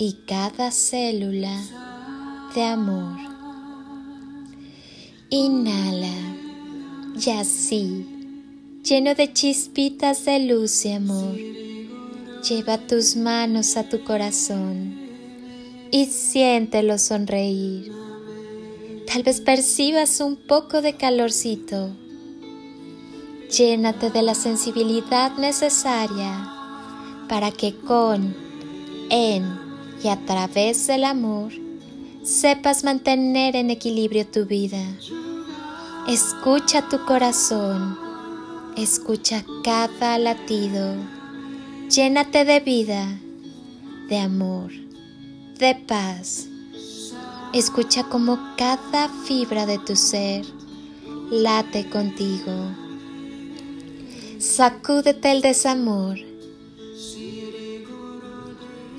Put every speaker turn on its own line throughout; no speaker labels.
y cada célula de amor. Inhala y así, lleno de chispitas de luz y amor, lleva tus manos a tu corazón y siéntelo sonreír. Tal vez percibas un poco de calorcito. Llénate de la sensibilidad necesaria para que con, en y a través del amor sepas mantener en equilibrio tu vida. Escucha tu corazón, escucha cada latido, llénate de vida, de amor, de paz. Escucha como cada fibra de tu ser late contigo. Sacúdete el desamor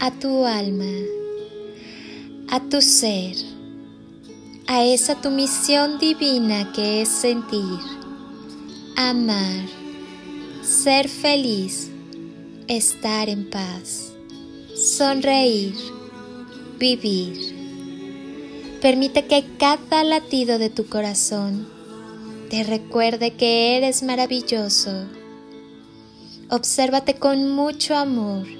a tu alma, a tu ser, a esa tu misión divina que es sentir, amar, ser feliz, estar en paz, sonreír, vivir. Permite que cada latido de tu corazón te recuerde que eres maravilloso. Obsérvate con mucho amor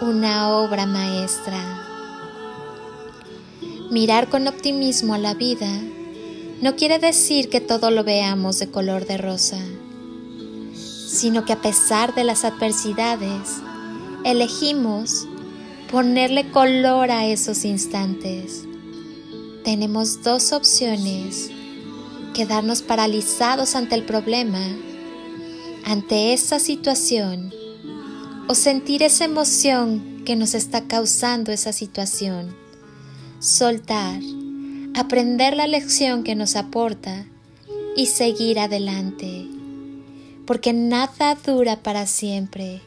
una obra maestra. Mirar con optimismo a la vida no quiere decir que todo lo veamos de color de rosa, sino que a pesar de las adversidades, elegimos ponerle color a esos instantes. Tenemos dos opciones, quedarnos paralizados ante el problema, ante esa situación, o sentir esa emoción que nos está causando esa situación. Soltar, aprender la lección que nos aporta y seguir adelante. Porque nada dura para siempre.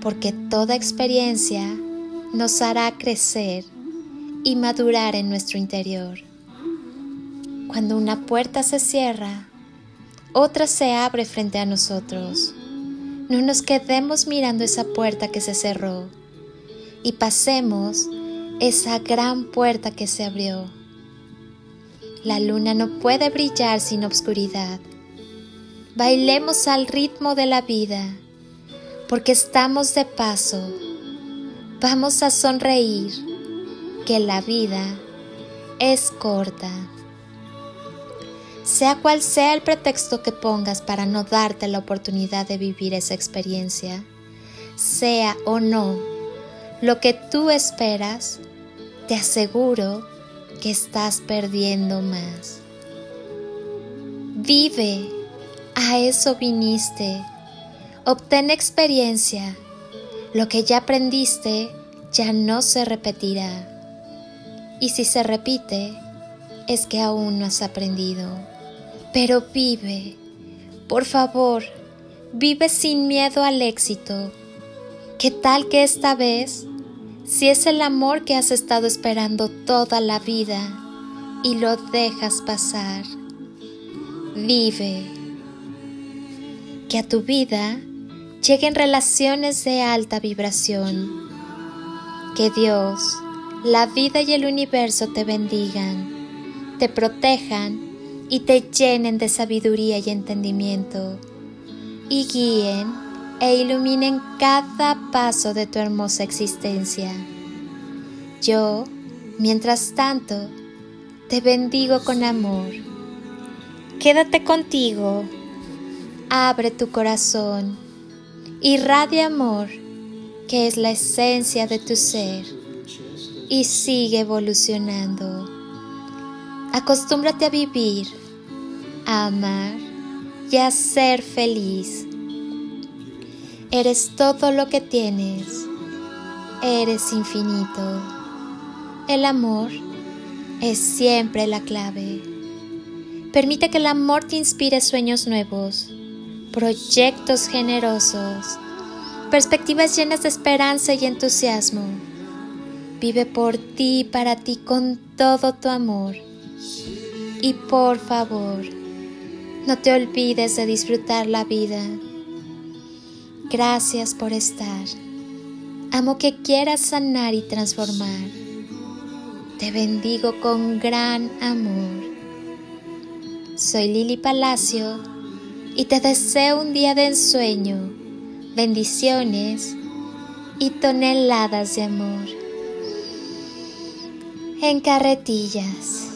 Porque toda experiencia nos hará crecer y madurar en nuestro interior. Cuando una puerta se cierra, otra se abre frente a nosotros. No nos quedemos mirando esa puerta que se cerró y pasemos esa gran puerta que se abrió. La luna no puede brillar sin obscuridad. Bailemos al ritmo de la vida, porque estamos de paso. Vamos a sonreír, que la vida es corta. Sea cual sea el pretexto que pongas para no darte la oportunidad de vivir esa experiencia, sea o no lo que tú esperas, te aseguro que estás perdiendo más. Vive, a eso viniste. Obtén experiencia. Lo que ya aprendiste ya no se repetirá. Y si se repite, es que aún no has aprendido. Pero vive, por favor, vive sin miedo al éxito. ¿Qué tal que esta vez, si es el amor que has estado esperando toda la vida y lo dejas pasar? Vive. Que a tu vida lleguen relaciones de alta vibración. Que Dios, la vida y el universo te bendigan, te protejan y te llenen de sabiduría y entendimiento, y guíen e iluminen cada paso de tu hermosa existencia. Yo, mientras tanto, te bendigo con amor. Quédate contigo, abre tu corazón, irradia amor, que es la esencia de tu ser, y sigue evolucionando. Acostúmbrate a vivir, a amar y a ser feliz. Eres todo lo que tienes. Eres infinito. El amor es siempre la clave. Permite que el amor te inspire sueños nuevos, proyectos generosos, perspectivas llenas de esperanza y entusiasmo. Vive por ti y para ti con todo tu amor y por favor, no te olvides de disfrutar la vida. Gracias por estar. Amo que quieras sanar y transformar. Te bendigo con gran amor. Soy Lili Palacio y te deseo un día de ensueño, bendiciones y toneladas de amor. En carretillas.